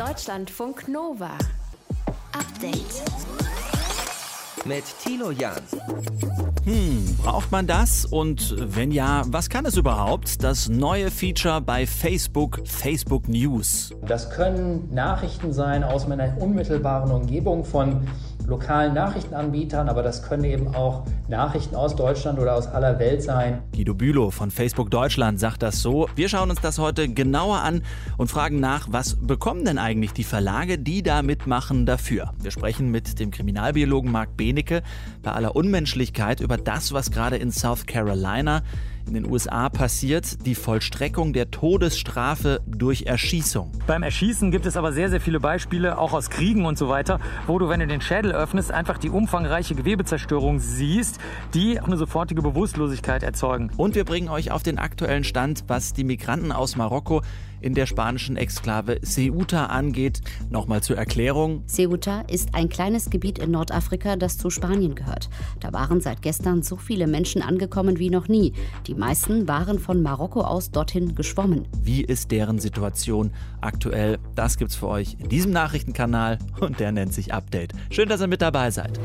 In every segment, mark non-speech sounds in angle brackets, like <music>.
Deutschlandfunk Nova. Update. Mit Tilo Jan. Hm, braucht man das? Und wenn ja, was kann es überhaupt? Das neue Feature bei Facebook, Facebook News. Das können Nachrichten sein aus meiner unmittelbaren Umgebung von lokalen Nachrichtenanbietern, aber das können eben auch Nachrichten aus Deutschland oder aus aller Welt sein. Guido Bülow von Facebook Deutschland sagt das so. Wir schauen uns das heute genauer an und fragen nach, was bekommen denn eigentlich die Verlage, die da mitmachen, dafür? Wir sprechen mit dem Kriminalbiologen Marc Benecke bei aller Unmenschlichkeit über das, was gerade in South Carolina in den USA passiert, die Vollstreckung der Todesstrafe durch Erschießung. Beim Erschießen gibt es aber sehr, sehr viele Beispiele, auch aus Kriegen und so weiter, wo du, wenn du den Schädel öffnest, einfach die umfangreiche Gewebezerstörung siehst, die eine sofortige Bewusstlosigkeit erzeugen. Und wir bringen euch auf den aktuellen Stand, was die Migranten aus Marokko in der spanischen Exklave Ceuta angeht. Nochmal zur Erklärung. Ceuta ist ein kleines Gebiet in Nordafrika, das zu Spanien gehört. Da waren seit gestern so viele Menschen angekommen wie noch nie. Die meisten waren von Marokko aus dorthin geschwommen. Wie ist deren Situation aktuell? Das gibt's für euch in diesem Nachrichtenkanal und der nennt sich Update. Schön, dass ihr mit dabei seid.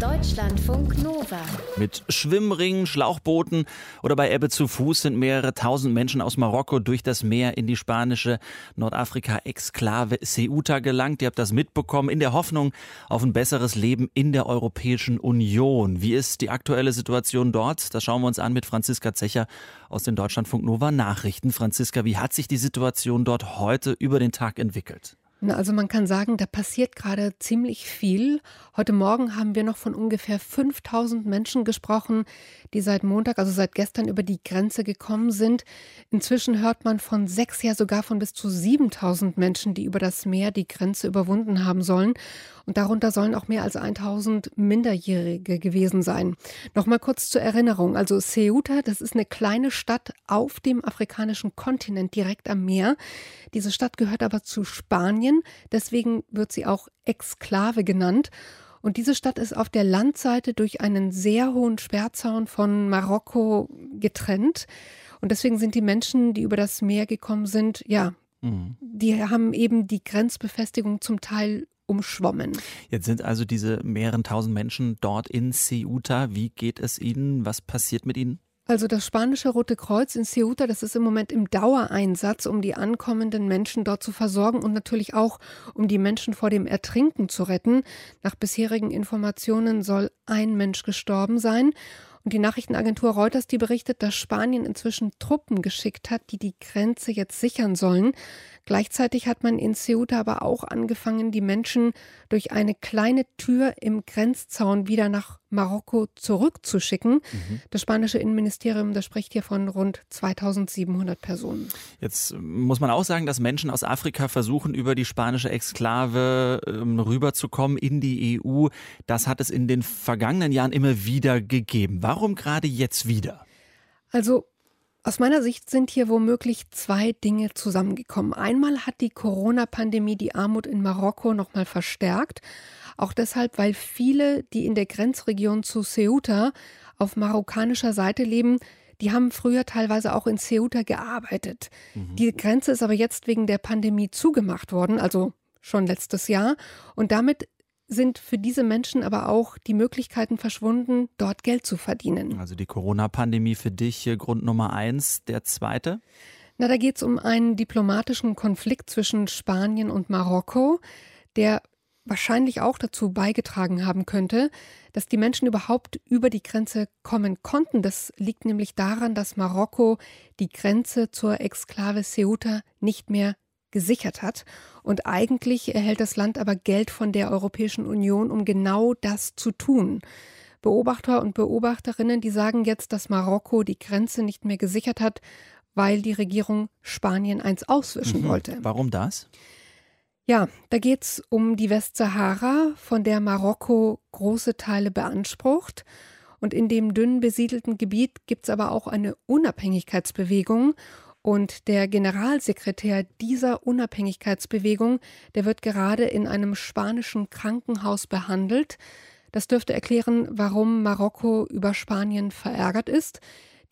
Deutschlandfunk Nova. Mit Schwimmringen, Schlauchbooten oder bei Ebbe zu Fuß sind mehrere tausend Menschen aus Marokko durch das Meer in die spanische Nordafrika-Exklave Ceuta gelangt. Ihr habt das mitbekommen in der Hoffnung auf ein besseres Leben in der Europäischen Union. Wie ist die aktuelle Situation dort? Das schauen wir uns an mit Franziska Zecher aus den Deutschlandfunk Nova Nachrichten. Franziska, wie hat sich die Situation dort heute über den Tag entwickelt? Also man kann sagen, da passiert gerade ziemlich viel. Heute Morgen haben wir noch von ungefähr 5000 Menschen gesprochen, die seit Montag, also seit gestern über die Grenze gekommen sind. Inzwischen hört man von sechs, ja sogar von bis zu 7000 Menschen, die über das Meer die Grenze überwunden haben sollen. Und darunter sollen auch mehr als 1000 Minderjährige gewesen sein. Nochmal kurz zur Erinnerung. Also Ceuta, das ist eine kleine Stadt auf dem afrikanischen Kontinent direkt am Meer. Diese Stadt gehört aber zu Spanien. Deswegen wird sie auch Exklave genannt. Und diese Stadt ist auf der Landseite durch einen sehr hohen Sperrzaun von Marokko getrennt. Und deswegen sind die Menschen, die über das Meer gekommen sind, ja, mhm. die haben eben die Grenzbefestigung zum Teil umschwommen. Jetzt sind also diese mehreren tausend Menschen dort in Ceuta. Wie geht es ihnen? Was passiert mit ihnen? Also das spanische Rote Kreuz in Ceuta, das ist im Moment im Dauereinsatz, um die ankommenden Menschen dort zu versorgen und natürlich auch, um die Menschen vor dem Ertrinken zu retten. Nach bisherigen Informationen soll ein Mensch gestorben sein. Und die Nachrichtenagentur Reuters, die berichtet, dass Spanien inzwischen Truppen geschickt hat, die die Grenze jetzt sichern sollen. Gleichzeitig hat man in Ceuta aber auch angefangen, die Menschen durch eine kleine Tür im Grenzzaun wieder nach Marokko zurückzuschicken. Mhm. Das spanische Innenministerium, das spricht hier von rund 2700 Personen. Jetzt muss man auch sagen, dass Menschen aus Afrika versuchen, über die spanische Exklave ähm, rüberzukommen in die EU. Das hat es in den vergangenen Jahren immer wieder gegeben. Warum gerade jetzt wieder? Also aus meiner Sicht sind hier womöglich zwei Dinge zusammengekommen. Einmal hat die Corona-Pandemie die Armut in Marokko nochmal verstärkt. Auch deshalb, weil viele, die in der Grenzregion zu Ceuta auf marokkanischer Seite leben, die haben früher teilweise auch in Ceuta gearbeitet. Mhm. Die Grenze ist aber jetzt wegen der Pandemie zugemacht worden, also schon letztes Jahr. Und damit sind für diese Menschen aber auch die Möglichkeiten verschwunden, dort Geld zu verdienen. Also die Corona-Pandemie für dich Grund Nummer eins. Der zweite? Na, da geht es um einen diplomatischen Konflikt zwischen Spanien und Marokko, der wahrscheinlich auch dazu beigetragen haben könnte, dass die Menschen überhaupt über die Grenze kommen konnten. Das liegt nämlich daran, dass Marokko die Grenze zur Exklave Ceuta nicht mehr gesichert hat. Und eigentlich erhält das Land aber Geld von der Europäischen Union, um genau das zu tun. Beobachter und Beobachterinnen, die sagen jetzt, dass Marokko die Grenze nicht mehr gesichert hat, weil die Regierung Spanien eins auswischen mhm. wollte. Warum das? Ja, da geht es um die Westsahara, von der Marokko große Teile beansprucht. Und in dem dünn besiedelten Gebiet gibt es aber auch eine Unabhängigkeitsbewegung. Und der Generalsekretär dieser Unabhängigkeitsbewegung, der wird gerade in einem spanischen Krankenhaus behandelt. Das dürfte erklären, warum Marokko über Spanien verärgert ist.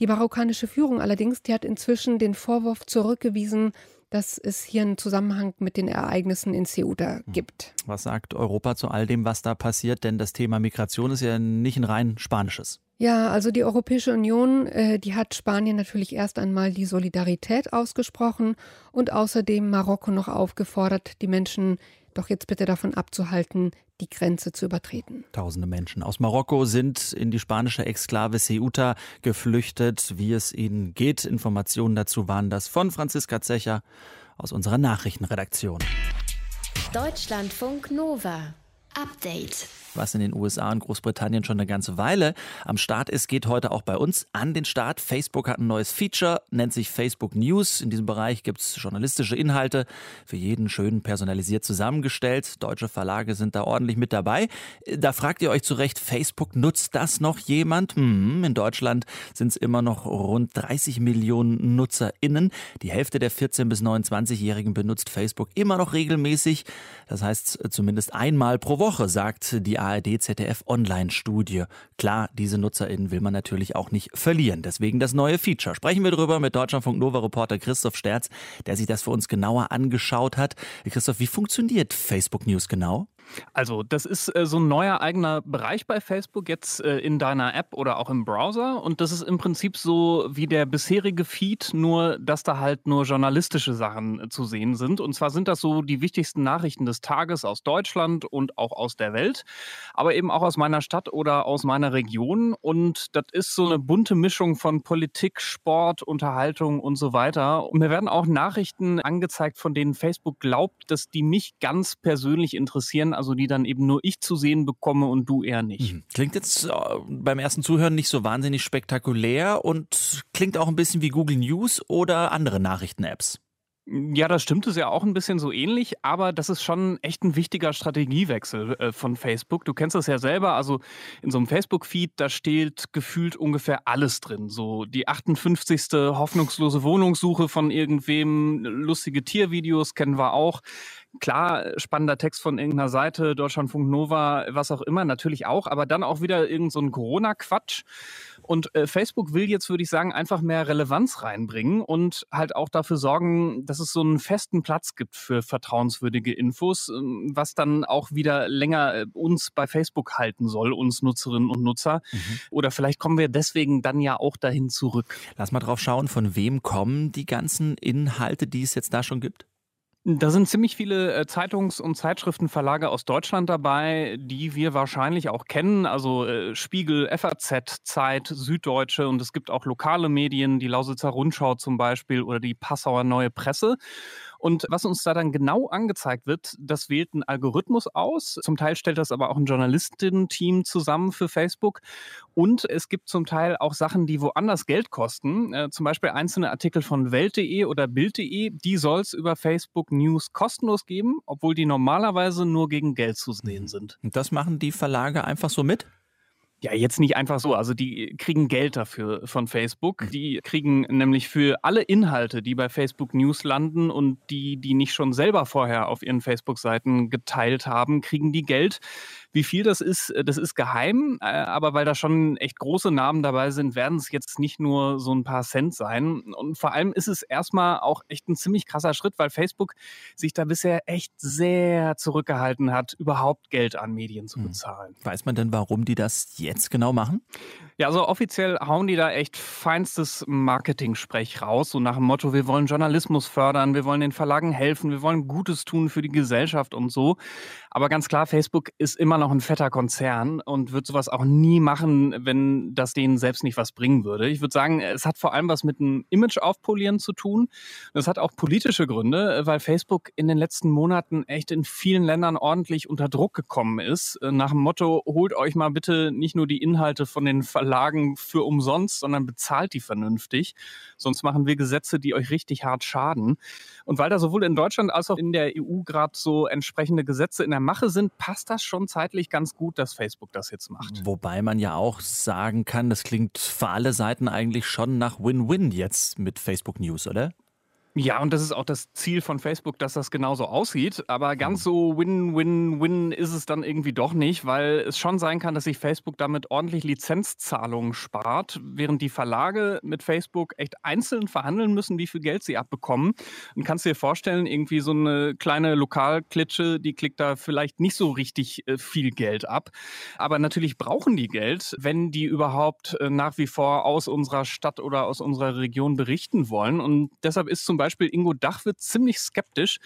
Die marokkanische Führung allerdings, die hat inzwischen den Vorwurf zurückgewiesen, dass es hier einen Zusammenhang mit den Ereignissen in Ceuta hm. gibt. Was sagt Europa zu all dem, was da passiert? Denn das Thema Migration ist ja nicht ein rein spanisches. Ja, also die Europäische Union, äh, die hat Spanien natürlich erst einmal die Solidarität ausgesprochen und außerdem Marokko noch aufgefordert, die Menschen doch jetzt bitte davon abzuhalten, die Grenze zu übertreten. Tausende Menschen aus Marokko sind in die spanische Exklave Ceuta geflüchtet. Wie es ihnen geht, Informationen dazu waren das von Franziska Zecher aus unserer Nachrichtenredaktion. Deutschlandfunk Nova. Update was in den USA und Großbritannien schon eine ganze Weile am Start ist, geht heute auch bei uns an den Start. Facebook hat ein neues Feature, nennt sich Facebook News. In diesem Bereich gibt es journalistische Inhalte, für jeden schön personalisiert zusammengestellt. Deutsche Verlage sind da ordentlich mit dabei. Da fragt ihr euch zu Recht, Facebook nutzt das noch jemand? Hm, in Deutschland sind es immer noch rund 30 Millionen NutzerInnen. Die Hälfte der 14- bis 29-Jährigen benutzt Facebook immer noch regelmäßig. Das heißt zumindest einmal pro Woche, sagt die ARD-ZDF-Online-Studie. Klar, diese NutzerInnen will man natürlich auch nicht verlieren. Deswegen das neue Feature. Sprechen wir darüber mit Deutschlandfunk Nova-Reporter Christoph Sterz, der sich das für uns genauer angeschaut hat. Christoph, wie funktioniert Facebook News genau? Also, das ist äh, so ein neuer eigener Bereich bei Facebook jetzt äh, in deiner App oder auch im Browser. Und das ist im Prinzip so wie der bisherige Feed, nur dass da halt nur journalistische Sachen äh, zu sehen sind. Und zwar sind das so die wichtigsten Nachrichten des Tages aus Deutschland und auch aus der Welt, aber eben auch aus meiner Stadt oder aus meiner Region. Und das ist so eine bunte Mischung von Politik, Sport, Unterhaltung und so weiter. Und mir werden auch Nachrichten angezeigt, von denen Facebook glaubt, dass die mich ganz persönlich interessieren also die dann eben nur ich zu sehen bekomme und du eher nicht. Mhm. Klingt jetzt äh, beim ersten Zuhören nicht so wahnsinnig spektakulär und klingt auch ein bisschen wie Google News oder andere Nachrichten-Apps. Ja, das stimmt, ist ja auch ein bisschen so ähnlich, aber das ist schon echt ein wichtiger Strategiewechsel äh, von Facebook. Du kennst das ja selber, also in so einem Facebook-Feed, da steht gefühlt ungefähr alles drin. So die 58. hoffnungslose Wohnungssuche von irgendwem, lustige Tiervideos kennen wir auch. Klar, spannender Text von irgendeiner Seite, Deutschlandfunk Nova, was auch immer, natürlich auch, aber dann auch wieder irgend so ein Corona-Quatsch. Und äh, Facebook will jetzt, würde ich sagen, einfach mehr Relevanz reinbringen und halt auch dafür sorgen, dass es so einen festen Platz gibt für vertrauenswürdige Infos, ähm, was dann auch wieder länger äh, uns bei Facebook halten soll, uns Nutzerinnen und Nutzer. Mhm. Oder vielleicht kommen wir deswegen dann ja auch dahin zurück. Lass mal drauf schauen, von wem kommen die ganzen Inhalte, die es jetzt da schon gibt? Da sind ziemlich viele äh, Zeitungs- und Zeitschriftenverlage aus Deutschland dabei, die wir wahrscheinlich auch kennen. Also äh, Spiegel, FAZ, Zeit, Süddeutsche und es gibt auch lokale Medien, die Lausitzer Rundschau zum Beispiel oder die Passauer Neue Presse. Und was uns da dann genau angezeigt wird, das wählt ein Algorithmus aus. Zum Teil stellt das aber auch ein Journalistinnen-Team zusammen für Facebook. Und es gibt zum Teil auch Sachen, die woanders Geld kosten. Äh, zum Beispiel einzelne Artikel von Welt.de oder Bild.de. Die soll es über Facebook News kostenlos geben, obwohl die normalerweise nur gegen Geld zu sehen sind. Und das machen die Verlage einfach so mit? Ja, jetzt nicht einfach so. Also die kriegen Geld dafür von Facebook. Die kriegen nämlich für alle Inhalte, die bei Facebook News landen und die, die nicht schon selber vorher auf ihren Facebook-Seiten geteilt haben, kriegen die Geld. Wie viel das ist, äh, das ist geheim, äh, aber weil da schon echt große Namen dabei sind, werden es jetzt nicht nur so ein paar Cent sein. Und vor allem ist es erstmal auch echt ein ziemlich krasser Schritt, weil Facebook sich da bisher echt sehr zurückgehalten hat, überhaupt Geld an Medien zu hm. bezahlen. Weiß man denn, warum die das jetzt genau machen? Ja, also offiziell hauen die da echt feinstes Marketing-Sprech raus, so nach dem Motto, wir wollen Journalismus fördern, wir wollen den Verlagen helfen, wir wollen Gutes tun für die Gesellschaft und so. Aber ganz klar, Facebook ist immer noch ein fetter Konzern und wird sowas auch nie machen, wenn das denen selbst nicht was bringen würde. Ich würde sagen, es hat vor allem was mit einem Image aufpolieren zu tun. Das hat auch politische Gründe, weil Facebook in den letzten Monaten echt in vielen Ländern ordentlich unter Druck gekommen ist. Nach dem Motto, holt euch mal bitte nicht nur die Inhalte von den Verlagen für umsonst, sondern bezahlt die vernünftig. Sonst machen wir Gesetze, die euch richtig hart schaden. Und weil da sowohl in Deutschland als auch in der EU gerade so entsprechende Gesetze in der Mache sind, passt das schon zeitlich ganz gut, dass Facebook das jetzt macht. Wobei man ja auch sagen kann, das klingt für alle Seiten eigentlich schon nach Win-Win jetzt mit Facebook News, oder? Ja, und das ist auch das Ziel von Facebook, dass das genauso aussieht. Aber ganz so Win-Win-Win ist es dann irgendwie doch nicht, weil es schon sein kann, dass sich Facebook damit ordentlich Lizenzzahlungen spart, während die Verlage mit Facebook echt einzeln verhandeln müssen, wie viel Geld sie abbekommen. Und kannst dir vorstellen, irgendwie so eine kleine Lokalklitsche, die klickt da vielleicht nicht so richtig äh, viel Geld ab. Aber natürlich brauchen die Geld, wenn die überhaupt äh, nach wie vor aus unserer Stadt oder aus unserer Region berichten wollen. Und deshalb ist zum Beispiel Beispiel Ingo Dachwitz ziemlich skeptisch.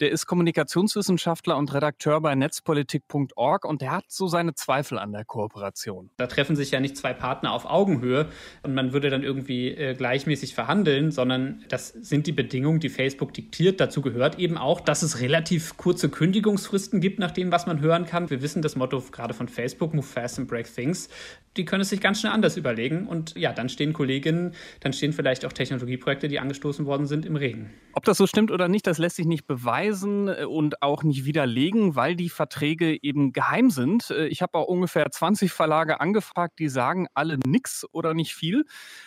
Der ist Kommunikationswissenschaftler und Redakteur bei netzpolitik.org und der hat so seine Zweifel an der Kooperation. Da treffen sich ja nicht zwei Partner auf Augenhöhe und man würde dann irgendwie äh, gleichmäßig verhandeln, sondern das sind die Bedingungen, die Facebook diktiert. Dazu gehört eben auch, dass es relativ kurze Kündigungsfristen gibt, nach dem, was man hören kann. Wir wissen das Motto gerade von Facebook, Move Fast and Break Things. Die können es sich ganz schnell anders überlegen und ja, dann stehen Kolleginnen, dann stehen vielleicht auch Technologieprojekte, die angestoßen worden sind, im Regen reden. Ob das so stimmt oder nicht, das lässt sich nicht beweisen äh, und auch nicht widerlegen, weil die Verträge eben geheim sind. Äh, ich habe auch ungefähr 20 Verlage angefragt, die sagen alle nichts oder nicht viel.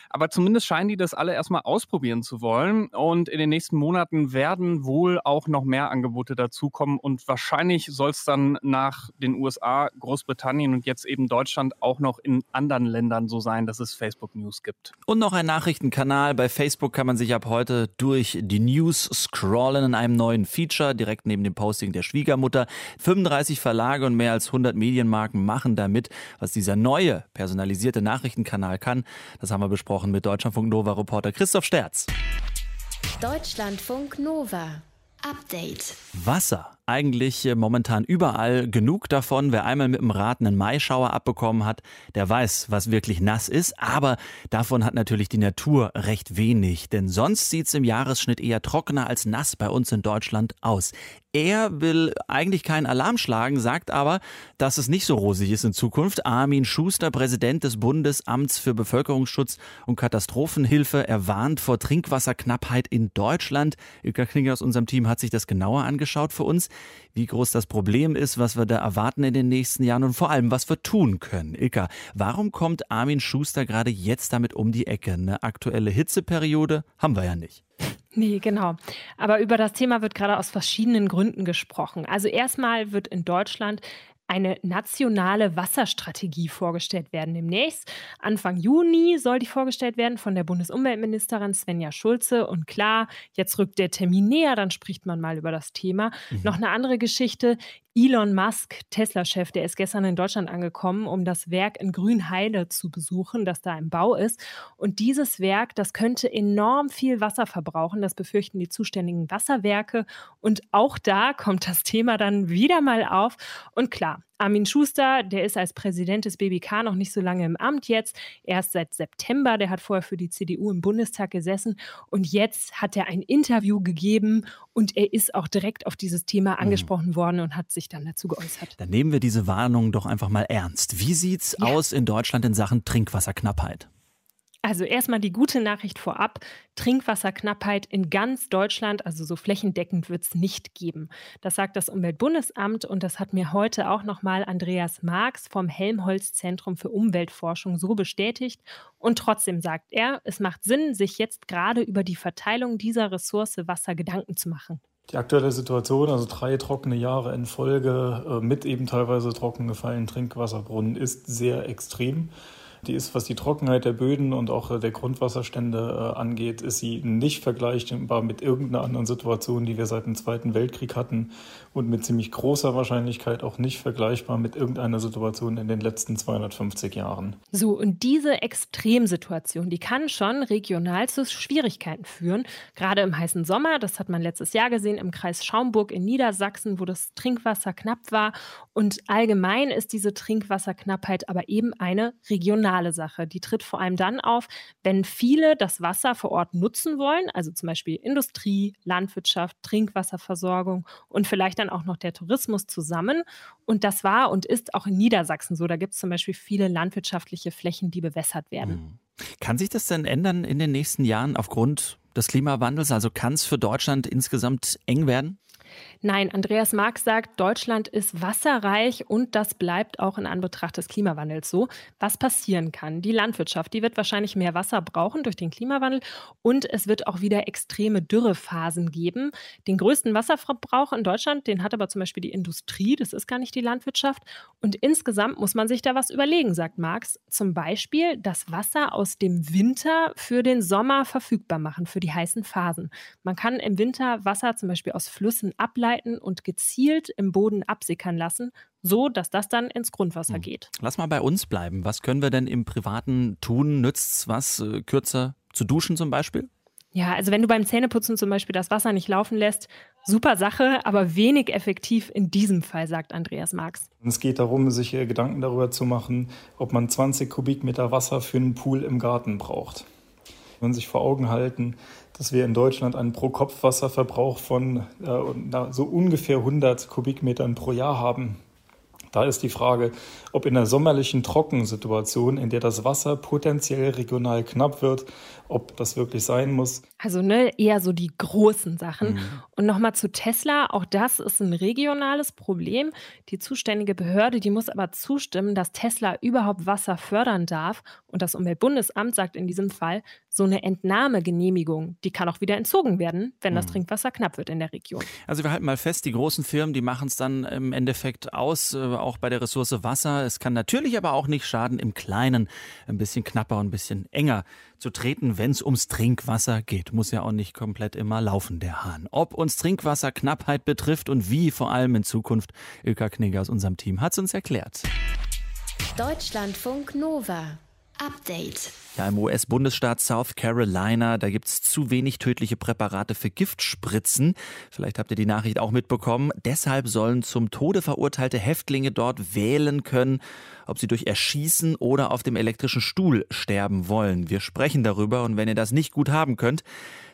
Aber zumindest scheinen die das alle erstmal ausprobieren zu wollen. Und in den nächsten Monaten werden wohl auch noch mehr Angebote dazukommen. Und wahrscheinlich soll es dann nach den USA, Großbritannien und jetzt eben Deutschland auch noch in anderen Ländern so sein, dass es Facebook News gibt. Und noch ein Nachrichtenkanal. Bei Facebook kann man sich ab heute durch die News scrollen in einem neuen Feature, direkt neben dem Posting der Schwiegermutter. 35 Verlage und mehr als 100 Medienmarken machen damit, was dieser neue personalisierte Nachrichtenkanal kann. Das haben wir besprochen gesprochen mit Deutschlandfunk Nova Reporter Christoph Sterz. Deutschlandfunk Nova. Update. Wasser. Eigentlich äh, momentan überall genug davon. Wer einmal mit dem Rad einen Maischauer abbekommen hat, der weiß, was wirklich nass ist. Aber davon hat natürlich die Natur recht wenig. Denn sonst sieht es im Jahresschnitt eher trockener als nass bei uns in Deutschland aus. Er will eigentlich keinen Alarm schlagen, sagt aber, dass es nicht so rosig ist in Zukunft. Armin Schuster, Präsident des Bundesamts für Bevölkerungsschutz und Katastrophenhilfe, er warnt vor Trinkwasserknappheit in Deutschland. Ilka Klinger aus unserem Team hat sich das genauer angeschaut für uns, wie groß das Problem ist, was wir da erwarten in den nächsten Jahren und vor allem, was wir tun können. Ilka, warum kommt Armin Schuster gerade jetzt damit um die Ecke? Eine aktuelle Hitzeperiode haben wir ja nicht. Nee, genau. Aber über das Thema wird gerade aus verschiedenen Gründen gesprochen. Also erstmal wird in Deutschland eine nationale Wasserstrategie vorgestellt werden demnächst. Anfang Juni soll die vorgestellt werden von der Bundesumweltministerin Svenja Schulze. Und klar, jetzt rückt der Termin näher, dann spricht man mal über das Thema. Mhm. Noch eine andere Geschichte. Elon Musk, Tesla-Chef, der ist gestern in Deutschland angekommen, um das Werk in Grünheide zu besuchen, das da im Bau ist. Und dieses Werk, das könnte enorm viel Wasser verbrauchen. Das befürchten die zuständigen Wasserwerke. Und auch da kommt das Thema dann wieder mal auf. Und klar, Armin Schuster, der ist als Präsident des BBK noch nicht so lange im Amt jetzt, erst seit September, der hat vorher für die CDU im Bundestag gesessen und jetzt hat er ein Interview gegeben und er ist auch direkt auf dieses Thema mhm. angesprochen mhm. worden und hat sich dann dazu geäußert. Dann nehmen wir diese Warnung doch einfach mal ernst. Wie sieht's ja. aus in Deutschland in Sachen Trinkwasserknappheit? Also erstmal die gute Nachricht vorab. Trinkwasserknappheit in ganz Deutschland, also so flächendeckend wird es nicht geben. Das sagt das Umweltbundesamt und das hat mir heute auch nochmal Andreas Marx vom Helmholtz-Zentrum für Umweltforschung so bestätigt. Und trotzdem sagt er, es macht Sinn, sich jetzt gerade über die Verteilung dieser Ressource Wasser Gedanken zu machen. Die aktuelle Situation, also drei trockene Jahre in Folge äh, mit eben teilweise trocken gefallenen Trinkwasserbrunnen, ist sehr extrem. Die ist, was die Trockenheit der Böden und auch der Grundwasserstände äh, angeht, ist sie nicht vergleichbar mit irgendeiner anderen Situation, die wir seit dem Zweiten Weltkrieg hatten und mit ziemlich großer Wahrscheinlichkeit auch nicht vergleichbar mit irgendeiner Situation in den letzten 250 Jahren. So, und diese Extremsituation, die kann schon regional zu Schwierigkeiten führen. Gerade im heißen Sommer, das hat man letztes Jahr gesehen, im Kreis Schaumburg in Niedersachsen, wo das Trinkwasser knapp war. Und allgemein ist diese Trinkwasserknappheit aber eben eine regionale Sache. Die tritt vor allem dann auf, wenn viele das Wasser vor Ort nutzen wollen, also zum Beispiel Industrie, Landwirtschaft, Trinkwasserversorgung und vielleicht dann auch noch der Tourismus zusammen. Und das war und ist auch in Niedersachsen so. Da gibt es zum Beispiel viele landwirtschaftliche Flächen, die bewässert werden. Mhm. Kann sich das denn ändern in den nächsten Jahren aufgrund des Klimawandels? Also kann es für Deutschland insgesamt eng werden? Nein, Andreas Marx sagt, Deutschland ist wasserreich und das bleibt auch in Anbetracht des Klimawandels so. Was passieren kann? Die Landwirtschaft, die wird wahrscheinlich mehr Wasser brauchen durch den Klimawandel und es wird auch wieder extreme Dürrephasen geben. Den größten Wasserverbrauch in Deutschland, den hat aber zum Beispiel die Industrie, das ist gar nicht die Landwirtschaft. Und insgesamt muss man sich da was überlegen, sagt Marx. Zum Beispiel das Wasser aus dem Winter für den Sommer verfügbar machen, für die heißen Phasen. Man kann im Winter Wasser zum Beispiel aus Flüssen ableiten und gezielt im Boden absickern lassen, so dass das dann ins Grundwasser hm. geht. Lass mal bei uns bleiben. Was können wir denn im Privaten tun? Nützt es was, äh, kürzer zu duschen zum Beispiel? Ja, also wenn du beim Zähneputzen zum Beispiel das Wasser nicht laufen lässt, super Sache, aber wenig effektiv in diesem Fall, sagt Andreas Marx. Es geht darum, sich Gedanken darüber zu machen, ob man 20 Kubikmeter Wasser für einen Pool im Garten braucht. Man sich vor Augen halten, dass wir in Deutschland einen Pro-Kopf-Wasserverbrauch von äh, so ungefähr 100 Kubikmetern pro Jahr haben. Da ist die Frage, ob in einer sommerlichen Trockensituation, in der das Wasser potenziell regional knapp wird, ob das wirklich sein muss. Also ne, eher so die großen Sachen. Mhm. Und nochmal zu Tesla, auch das ist ein regionales Problem. Die zuständige Behörde, die muss aber zustimmen, dass Tesla überhaupt Wasser fördern darf. Und das Umweltbundesamt sagt in diesem Fall, so eine Entnahmegenehmigung, die kann auch wieder entzogen werden, wenn das mhm. Trinkwasser knapp wird in der Region. Also wir halten mal fest, die großen Firmen, die machen es dann im Endeffekt aus, äh, auch bei der Ressource Wasser. Es kann natürlich aber auch nicht schaden, im Kleinen ein bisschen knapper und ein bisschen enger zu treten, wenn es ums Trinkwasser geht. Muss ja auch nicht komplett immer laufen, der Hahn. Ob uns Trinkwasserknappheit betrifft und wie vor allem in Zukunft, Ilka Knigge aus unserem Team hat es uns erklärt. Deutschlandfunk Nova. Update. Ja, im US-Bundesstaat South Carolina, da gibt es zu wenig tödliche Präparate für Giftspritzen. Vielleicht habt ihr die Nachricht auch mitbekommen. Deshalb sollen zum Tode verurteilte Häftlinge dort wählen können, ob sie durch Erschießen oder auf dem elektrischen Stuhl sterben wollen. Wir sprechen darüber und wenn ihr das nicht gut haben könnt,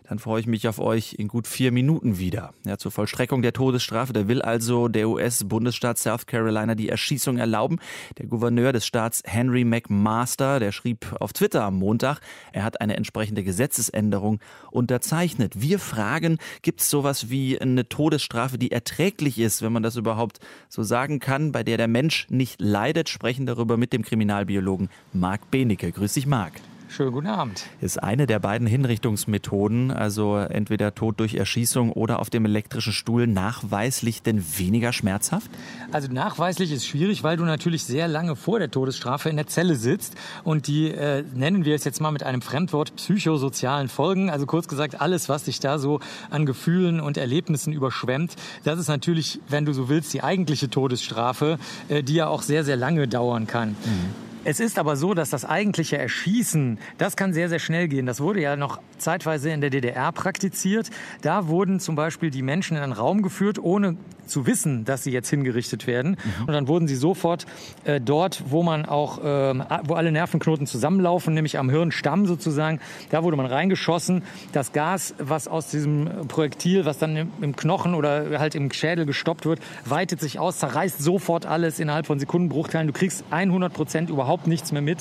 dann freue ich mich auf euch in gut vier Minuten wieder. Ja, zur Vollstreckung der Todesstrafe, da will also der US-Bundesstaat South Carolina die Erschießung erlauben. Der Gouverneur des Staats Henry McMaster, der schrieb auf Twitter am Montag, er hat eine entsprechende Gesetzesänderung unterzeichnet. Wir fragen, gibt es sowas wie eine Todesstrafe, die erträglich ist, wenn man das überhaupt so sagen kann, bei der der Mensch nicht leidet? Sprechen darüber mit dem Kriminalbiologen Marc Benecke. Grüß dich, Marc. Schönen guten Abend. Ist eine der beiden Hinrichtungsmethoden, also entweder Tod durch Erschießung oder auf dem elektrischen Stuhl, nachweislich denn weniger schmerzhaft? Also nachweislich ist schwierig, weil du natürlich sehr lange vor der Todesstrafe in der Zelle sitzt und die äh, nennen wir es jetzt mal mit einem Fremdwort psychosozialen Folgen. Also kurz gesagt, alles, was dich da so an Gefühlen und Erlebnissen überschwemmt, das ist natürlich, wenn du so willst, die eigentliche Todesstrafe, äh, die ja auch sehr, sehr lange dauern kann. Mhm. Es ist aber so, dass das eigentliche Erschießen, das kann sehr, sehr schnell gehen. Das wurde ja noch zeitweise in der DDR praktiziert. Da wurden zum Beispiel die Menschen in einen Raum geführt, ohne zu wissen, dass sie jetzt hingerichtet werden. Mhm. Und dann wurden sie sofort äh, dort, wo man auch, äh, wo alle Nervenknoten zusammenlaufen, nämlich am Hirnstamm sozusagen, da wurde man reingeschossen. Das Gas, was aus diesem Projektil, was dann im, im Knochen oder halt im Schädel gestoppt wird, weitet sich aus, zerreißt sofort alles innerhalb von Sekundenbruchteilen. Du kriegst 100 Prozent überhaupt nichts mehr mit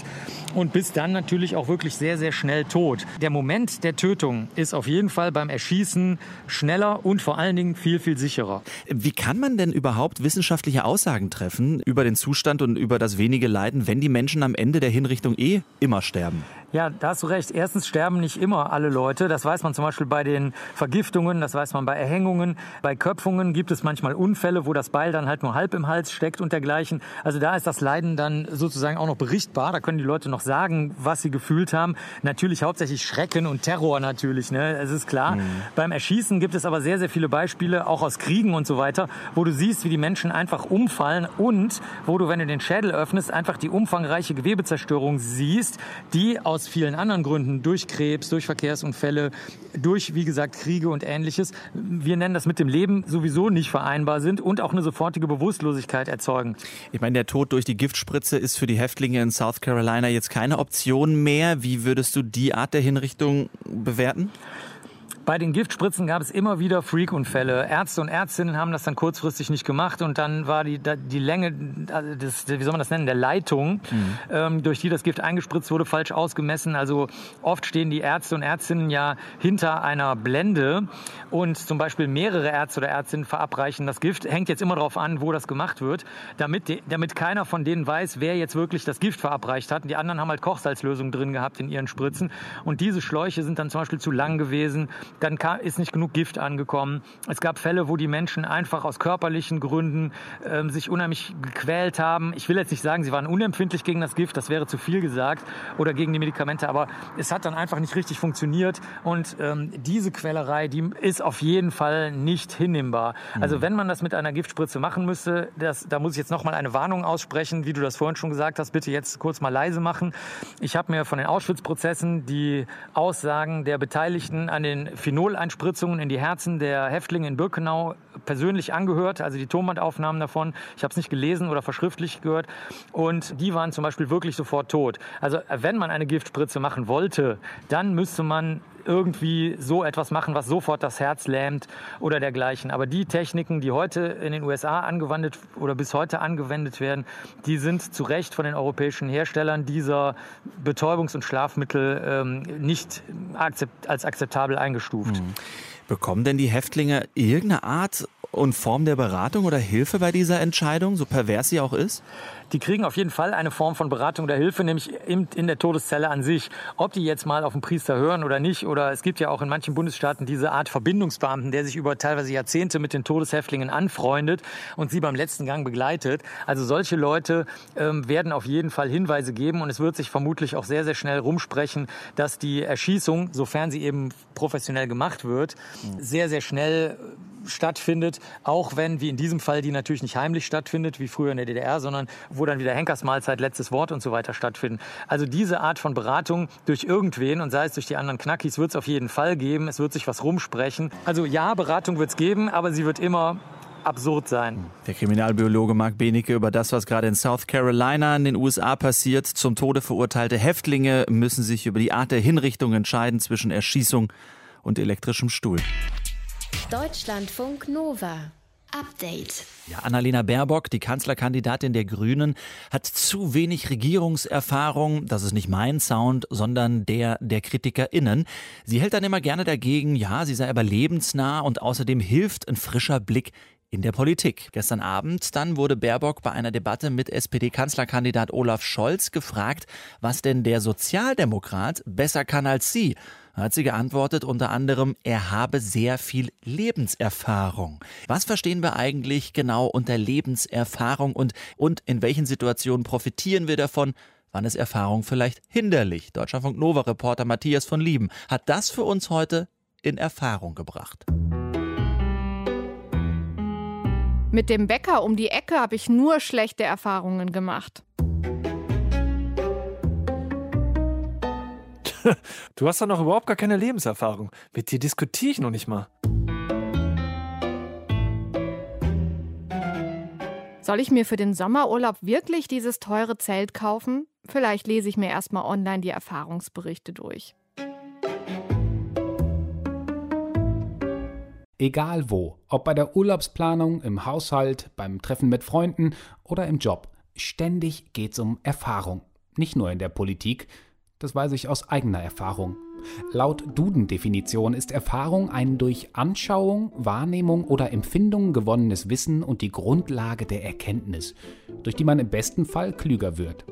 und bist dann natürlich auch wirklich sehr, sehr schnell tot. Der Moment der Tötung ist auf jeden Fall beim Erschießen schneller und vor allen Dingen viel, viel sicherer. Wie kann man denn überhaupt wissenschaftliche Aussagen treffen über den Zustand und über das wenige Leiden, wenn die Menschen am Ende der Hinrichtung eh immer sterben? Ja, da hast du recht. Erstens sterben nicht immer alle Leute. Das weiß man zum Beispiel bei den Vergiftungen, das weiß man bei Erhängungen. Bei Köpfungen gibt es manchmal Unfälle, wo das Beil dann halt nur halb im Hals steckt und dergleichen. Also da ist das Leiden dann sozusagen auch noch berichtbar. Da können die Leute noch sagen, was sie gefühlt haben. Natürlich hauptsächlich Schrecken und Terror natürlich, ne? Es ist klar. Mhm. Beim Erschießen gibt es aber sehr, sehr viele Beispiele, auch aus Kriegen und so weiter, wo du siehst, wie die Menschen einfach umfallen und wo du, wenn du den Schädel öffnest, einfach die umfangreiche Gewebezerstörung siehst, die aus aus vielen anderen Gründen, durch Krebs, durch Verkehrsunfälle, durch, wie gesagt, Kriege und ähnliches, wir nennen das mit dem Leben sowieso nicht vereinbar sind und auch eine sofortige Bewusstlosigkeit erzeugen. Ich meine, der Tod durch die Giftspritze ist für die Häftlinge in South Carolina jetzt keine Option mehr. Wie würdest du die Art der Hinrichtung bewerten? Bei den Giftspritzen gab es immer wieder Freak-Unfälle. Ärzte und Ärztinnen haben das dann kurzfristig nicht gemacht und dann war die, die Länge, des, wie soll man das nennen, der Leitung, mhm. ähm, durch die das Gift eingespritzt wurde, falsch ausgemessen. Also oft stehen die Ärzte und Ärztinnen ja hinter einer Blende und zum Beispiel mehrere Ärzte oder Ärztinnen verabreichen das Gift. Hängt jetzt immer darauf an, wo das gemacht wird, damit, die, damit keiner von denen weiß, wer jetzt wirklich das Gift verabreicht hat. Und die anderen haben halt Kochsalzlösung drin gehabt in ihren Spritzen. Und diese Schläuche sind dann zum Beispiel zu lang gewesen dann ist nicht genug Gift angekommen. Es gab Fälle, wo die Menschen einfach aus körperlichen Gründen äh, sich unheimlich gequält haben. Ich will jetzt nicht sagen, sie waren unempfindlich gegen das Gift, das wäre zu viel gesagt, oder gegen die Medikamente, aber es hat dann einfach nicht richtig funktioniert. Und ähm, diese Quälerei, die ist auf jeden Fall nicht hinnehmbar. Mhm. Also wenn man das mit einer Giftspritze machen müsste, das, da muss ich jetzt nochmal eine Warnung aussprechen, wie du das vorhin schon gesagt hast, bitte jetzt kurz mal leise machen. Ich habe mir von den Auschwitz-Prozessen die Aussagen der Beteiligten an den Phenol-Einspritzungen in die Herzen der Häftlinge in Birkenau persönlich angehört, also die Tonbandaufnahmen davon. Ich habe es nicht gelesen oder verschriftlich gehört. Und die waren zum Beispiel wirklich sofort tot. Also wenn man eine Giftspritze machen wollte, dann müsste man irgendwie so etwas machen, was sofort das Herz lähmt oder dergleichen. Aber die Techniken, die heute in den USA angewendet oder bis heute angewendet werden, die sind zu Recht von den europäischen Herstellern dieser Betäubungs- und Schlafmittel ähm, nicht akzept als akzeptabel eingestuft. Mhm. Bekommen denn die Häftlinge irgendeine Art und Form der Beratung oder Hilfe bei dieser Entscheidung, so pervers sie auch ist? die kriegen auf jeden Fall eine Form von Beratung oder Hilfe, nämlich in, der Todeszelle an sich. Ob die jetzt mal auf den Priester hören oder nicht, oder es gibt ja auch in manchen Bundesstaaten diese Art Verbindungsbeamten, der sich über teilweise Jahrzehnte mit den Todeshäftlingen anfreundet und sie beim letzten Gang begleitet. Also solche Leute ähm, werden auf jeden Fall Hinweise geben und es wird sich vermutlich auch sehr, sehr schnell rumsprechen, dass die Erschießung, sofern sie eben professionell gemacht wird, sehr, sehr schnell stattfindet, auch wenn, wie in diesem Fall, die natürlich nicht heimlich stattfindet, wie früher in der DDR, sondern wo dann wieder Henkersmahlzeit, letztes Wort und so weiter stattfinden. Also diese Art von Beratung durch irgendwen und sei es durch die anderen Knackis, wird es auf jeden Fall geben. Es wird sich was rumsprechen. Also ja, Beratung wird es geben, aber sie wird immer absurd sein. Der Kriminalbiologe Marc Benecke über das, was gerade in South Carolina in den USA passiert. Zum Tode verurteilte Häftlinge müssen sich über die Art der Hinrichtung entscheiden zwischen Erschießung und elektrischem Stuhl. Deutschlandfunk Nova. Update. Ja, Annalena Baerbock, die Kanzlerkandidatin der Grünen, hat zu wenig Regierungserfahrung. Das ist nicht mein Sound, sondern der der KritikerInnen. Sie hält dann immer gerne dagegen, ja, sie sei aber lebensnah und außerdem hilft ein frischer Blick in der Politik. Gestern Abend dann wurde Baerbock bei einer Debatte mit SPD-Kanzlerkandidat Olaf Scholz gefragt, was denn der Sozialdemokrat besser kann als sie hat sie geantwortet unter anderem, er habe sehr viel Lebenserfahrung. Was verstehen wir eigentlich genau unter Lebenserfahrung und, und in welchen Situationen profitieren wir davon? Wann ist Erfahrung vielleicht hinderlich? Deutschlandfunk Nova Reporter Matthias von Lieben hat das für uns heute in Erfahrung gebracht. Mit dem Bäcker um die Ecke habe ich nur schlechte Erfahrungen gemacht. <laughs> Du hast doch noch überhaupt gar keine Lebenserfahrung. Mit dir diskutiere ich noch nicht mal. Soll ich mir für den Sommerurlaub wirklich dieses teure Zelt kaufen? Vielleicht lese ich mir erstmal online die Erfahrungsberichte durch. Egal wo, ob bei der Urlaubsplanung, im Haushalt, beim Treffen mit Freunden oder im Job, ständig geht es um Erfahrung. Nicht nur in der Politik, das weiß ich aus eigener Erfahrung. Laut Duden-Definition ist Erfahrung ein durch Anschauung, Wahrnehmung oder Empfindung gewonnenes Wissen und die Grundlage der Erkenntnis, durch die man im besten Fall klüger wird.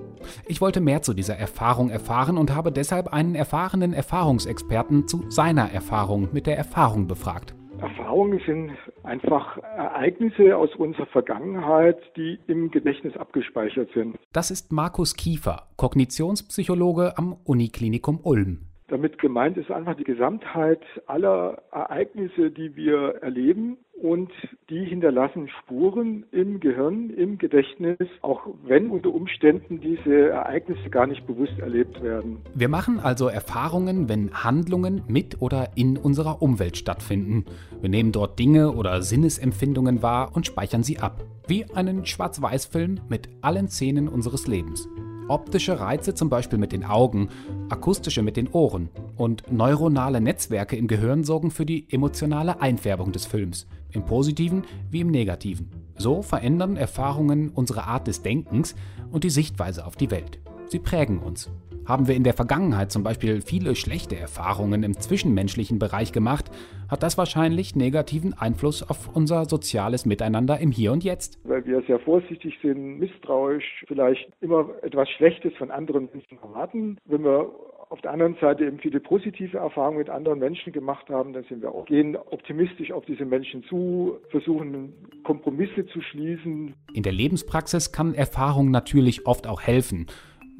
Ich wollte mehr zu dieser Erfahrung erfahren und habe deshalb einen erfahrenen Erfahrungsexperten zu seiner Erfahrung mit der Erfahrung befragt. Erfahrungen sind einfach Ereignisse aus unserer Vergangenheit, die im Gedächtnis abgespeichert sind. Das ist Markus Kiefer, Kognitionspsychologe am Uniklinikum Ulm. Damit gemeint ist einfach die Gesamtheit aller Ereignisse, die wir erleben und die hinterlassen Spuren im Gehirn, im Gedächtnis, auch wenn unter Umständen diese Ereignisse gar nicht bewusst erlebt werden. Wir machen also Erfahrungen, wenn Handlungen mit oder in unserer Umwelt stattfinden. Wir nehmen dort Dinge oder Sinnesempfindungen wahr und speichern sie ab, wie einen Schwarz-Weiß-Film mit allen Szenen unseres Lebens. Optische Reize zum Beispiel mit den Augen, akustische mit den Ohren und neuronale Netzwerke im Gehirn sorgen für die emotionale Einfärbung des Films, im positiven wie im negativen. So verändern Erfahrungen unsere Art des Denkens und die Sichtweise auf die Welt. Sie prägen uns. Haben wir in der Vergangenheit zum Beispiel viele schlechte Erfahrungen im zwischenmenschlichen Bereich gemacht, hat das wahrscheinlich negativen Einfluss auf unser soziales Miteinander im Hier und Jetzt. Weil wir sehr vorsichtig sind, misstrauisch, vielleicht immer etwas Schlechtes von anderen Menschen erwarten. Wenn wir auf der anderen Seite eben viele positive Erfahrungen mit anderen Menschen gemacht haben, dann sind wir auch gehen optimistisch auf diese Menschen zu, versuchen Kompromisse zu schließen. In der Lebenspraxis kann Erfahrung natürlich oft auch helfen.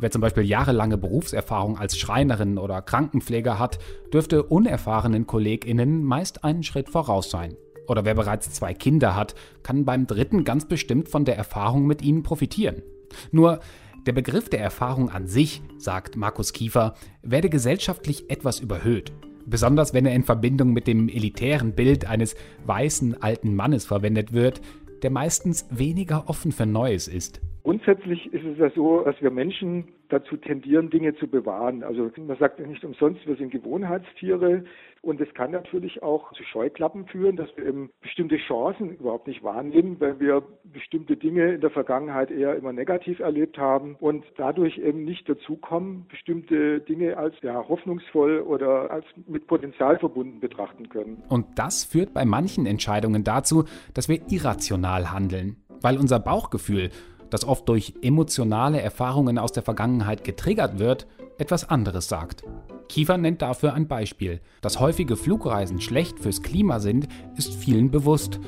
Wer zum Beispiel jahrelange Berufserfahrung als Schreinerin oder Krankenpfleger hat, dürfte unerfahrenen KollegInnen meist einen Schritt voraus sein. Oder wer bereits zwei Kinder hat, kann beim dritten ganz bestimmt von der Erfahrung mit ihnen profitieren. Nur der Begriff der Erfahrung an sich, sagt Markus Kiefer, werde gesellschaftlich etwas überhöht. Besonders wenn er in Verbindung mit dem elitären Bild eines weißen alten Mannes verwendet wird, der meistens weniger offen für Neues ist. Grundsätzlich ist es ja so, dass wir Menschen dazu tendieren, Dinge zu bewahren. Also man sagt ja nicht umsonst, wir sind Gewohnheitstiere. Und es kann natürlich auch zu Scheuklappen führen, dass wir eben bestimmte Chancen überhaupt nicht wahrnehmen, weil wir bestimmte Dinge in der Vergangenheit eher immer negativ erlebt haben und dadurch eben nicht dazukommen, bestimmte Dinge als ja, hoffnungsvoll oder als mit Potenzial verbunden betrachten können. Und das führt bei manchen Entscheidungen dazu, dass wir irrational handeln, weil unser Bauchgefühl das oft durch emotionale Erfahrungen aus der Vergangenheit getriggert wird, etwas anderes sagt. Kiefer nennt dafür ein Beispiel. Dass häufige Flugreisen schlecht fürs Klima sind, ist vielen bewusst.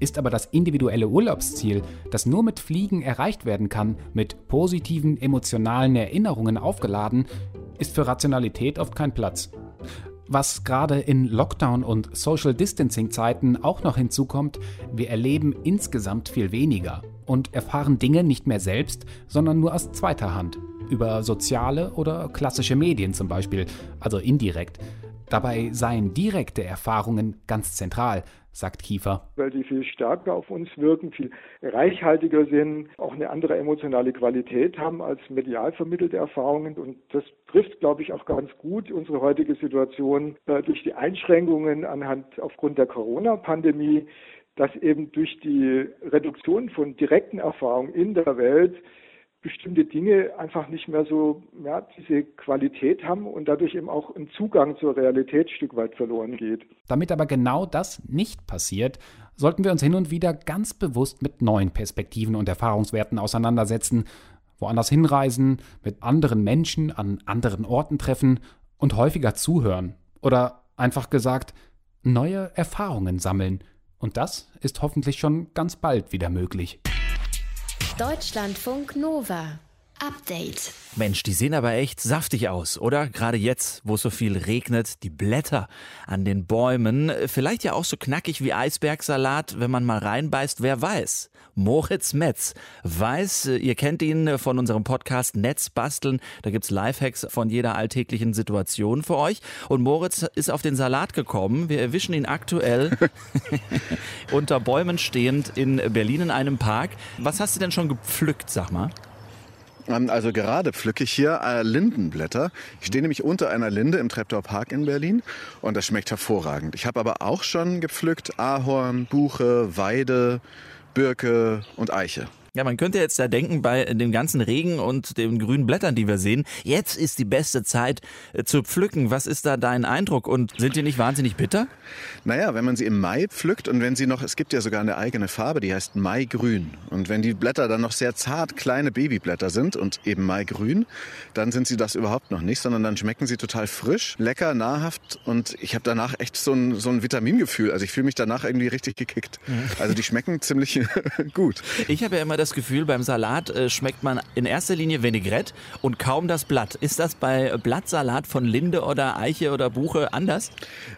Ist aber das individuelle Urlaubsziel, das nur mit Fliegen erreicht werden kann, mit positiven emotionalen Erinnerungen aufgeladen, ist für Rationalität oft kein Platz. Was gerade in Lockdown- und Social Distancing-Zeiten auch noch hinzukommt, wir erleben insgesamt viel weniger und erfahren Dinge nicht mehr selbst, sondern nur aus zweiter Hand. Über soziale oder klassische Medien zum Beispiel, also indirekt. Dabei seien direkte Erfahrungen ganz zentral, sagt Kiefer. Weil die viel stärker auf uns wirken, viel reichhaltiger sind, auch eine andere emotionale Qualität haben als medial vermittelte Erfahrungen. Und das trifft, glaube ich, auch ganz gut unsere heutige Situation äh, durch die Einschränkungen anhand aufgrund der Corona-Pandemie dass eben durch die Reduktion von direkten Erfahrungen in der Welt bestimmte Dinge einfach nicht mehr so ja, diese Qualität haben und dadurch eben auch ein Zugang zur Realität ein Stück weit verloren geht. Damit aber genau das nicht passiert, sollten wir uns hin und wieder ganz bewusst mit neuen Perspektiven und Erfahrungswerten auseinandersetzen, woanders hinreisen, mit anderen Menschen an anderen Orten treffen und häufiger zuhören oder einfach gesagt, neue Erfahrungen sammeln – und das ist hoffentlich schon ganz bald wieder möglich. Deutschlandfunk Nova. Update. Mensch, die sehen aber echt saftig aus, oder? Gerade jetzt, wo so viel regnet, die Blätter an den Bäumen, vielleicht ja auch so knackig wie Eisbergsalat, wenn man mal reinbeißt, wer weiß. Moritz Metz weiß, äh, ihr kennt ihn von unserem Podcast Netz basteln, da gibt's Lifehacks von jeder alltäglichen Situation für euch und Moritz ist auf den Salat gekommen. Wir erwischen ihn aktuell <laughs> <laughs> unter Bäumen stehend in Berlin in einem Park. Was hast du denn schon gepflückt, sag mal? Ähm, also gerade pflücke ich hier äh, Lindenblätter. Ich stehe nämlich unter einer Linde im Treptower Park in Berlin und das schmeckt hervorragend. Ich habe aber auch schon gepflückt Ahorn, Buche, Weide, Birke und Eiche. Ja, man könnte jetzt da denken, bei dem ganzen Regen und den grünen Blättern, die wir sehen, jetzt ist die beste Zeit äh, zu pflücken. Was ist da dein Eindruck und sind die nicht wahnsinnig bitter? Naja, wenn man sie im Mai pflückt und wenn sie noch, es gibt ja sogar eine eigene Farbe, die heißt Maigrün. Und wenn die Blätter dann noch sehr zart kleine Babyblätter sind und eben Maigrün, dann sind sie das überhaupt noch nicht, sondern dann schmecken sie total frisch, lecker, nahrhaft und ich habe danach echt so ein, so ein Vitamingefühl. Also ich fühle mich danach irgendwie richtig gekickt. Also die schmecken ziemlich <laughs> gut. Ich habe ja immer das Gefühl, beim Salat äh, schmeckt man in erster Linie Vinaigrette und kaum das Blatt. Ist das bei Blattsalat von Linde oder Eiche oder Buche anders?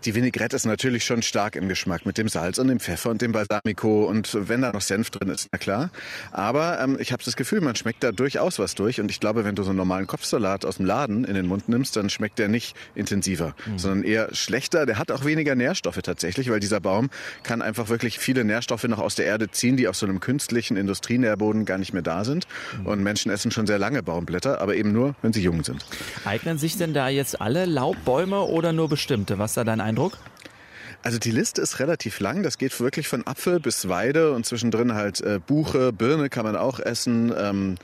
Die Vinaigrette ist natürlich schon stark im Geschmack mit dem Salz und dem Pfeffer und dem Balsamico und wenn da noch Senf drin ist, na klar. Aber ähm, ich habe das Gefühl, man schmeckt da durchaus was durch und ich glaube, wenn du so einen normalen Kopfsalat aus dem Laden in den Mund nimmst, dann schmeckt der nicht intensiver, mhm. sondern eher schlechter. Der hat auch weniger Nährstoffe tatsächlich, weil dieser Baum kann einfach wirklich viele Nährstoffe noch aus der Erde ziehen, die auf so einem künstlichen Industrienährstoff Nährboden gar nicht mehr da sind. Mhm. Und Menschen essen schon sehr lange Baumblätter, aber eben nur, wenn sie jung sind. Eignen sich denn da jetzt alle Laubbäume oder nur bestimmte? Was ist da dein Eindruck? Also die Liste ist relativ lang. Das geht wirklich von Apfel bis Weide und zwischendrin halt äh, Buche, Birne kann man auch essen, ähm,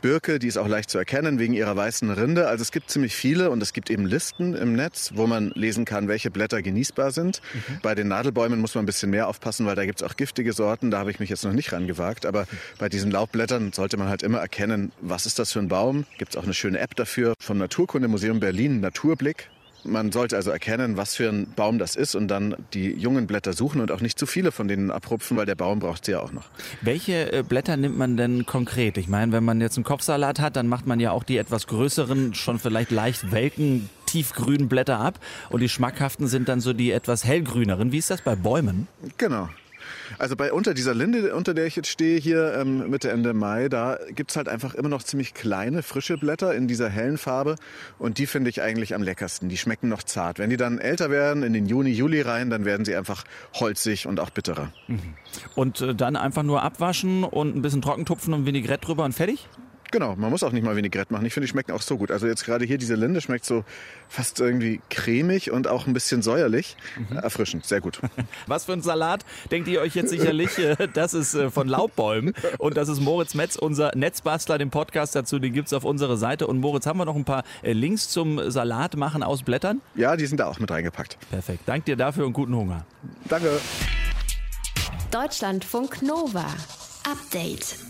Birke, die ist auch leicht zu erkennen wegen ihrer weißen Rinde. Also es gibt ziemlich viele und es gibt eben Listen im Netz, wo man lesen kann, welche Blätter genießbar sind. Mhm. Bei den Nadelbäumen muss man ein bisschen mehr aufpassen, weil da gibt es auch giftige Sorten. Da habe ich mich jetzt noch nicht rangewagt. Aber bei diesen Laubblättern sollte man halt immer erkennen, was ist das für ein Baum. Gibt es auch eine schöne App dafür vom Naturkundemuseum Berlin, Naturblick. Man sollte also erkennen, was für ein Baum das ist und dann die jungen Blätter suchen und auch nicht zu viele von denen abrupfen, weil der Baum braucht sie ja auch noch. Welche äh, Blätter nimmt man denn konkret? Ich meine, wenn man jetzt einen Kopfsalat hat, dann macht man ja auch die etwas größeren, schon vielleicht leicht welken, tiefgrünen Blätter ab und die schmackhaften sind dann so die etwas hellgrüneren. Wie ist das bei Bäumen? Genau. Also bei unter dieser Linde, unter der ich jetzt stehe hier ähm, Mitte Ende Mai, da gibt's halt einfach immer noch ziemlich kleine, frische Blätter in dieser hellen Farbe. Und die finde ich eigentlich am leckersten. Die schmecken noch zart. Wenn die dann älter werden, in den Juni, Juli rein, dann werden sie einfach holzig und auch bitterer. Mhm. Und äh, dann einfach nur abwaschen und ein bisschen trockentupfen und Vinaigrette drüber und fertig? Genau, man muss auch nicht mal Vinaigrette machen. Ich finde, die schmecken auch so gut. Also jetzt gerade hier diese Linde schmeckt so fast irgendwie cremig und auch ein bisschen säuerlich. Mhm. Erfrischend, sehr gut. <laughs> Was für ein Salat, denkt ihr euch jetzt sicherlich, <laughs> äh, das ist äh, von Laubbäumen und das ist Moritz Metz, unser Netzbastler, den Podcast dazu, den gibt es auf unserer Seite. Und Moritz, haben wir noch ein paar äh, Links zum Salat machen aus Blättern? Ja, die sind da auch mit reingepackt. Perfekt, danke dir dafür und guten Hunger. Danke. Deutschlandfunk Nova. Update.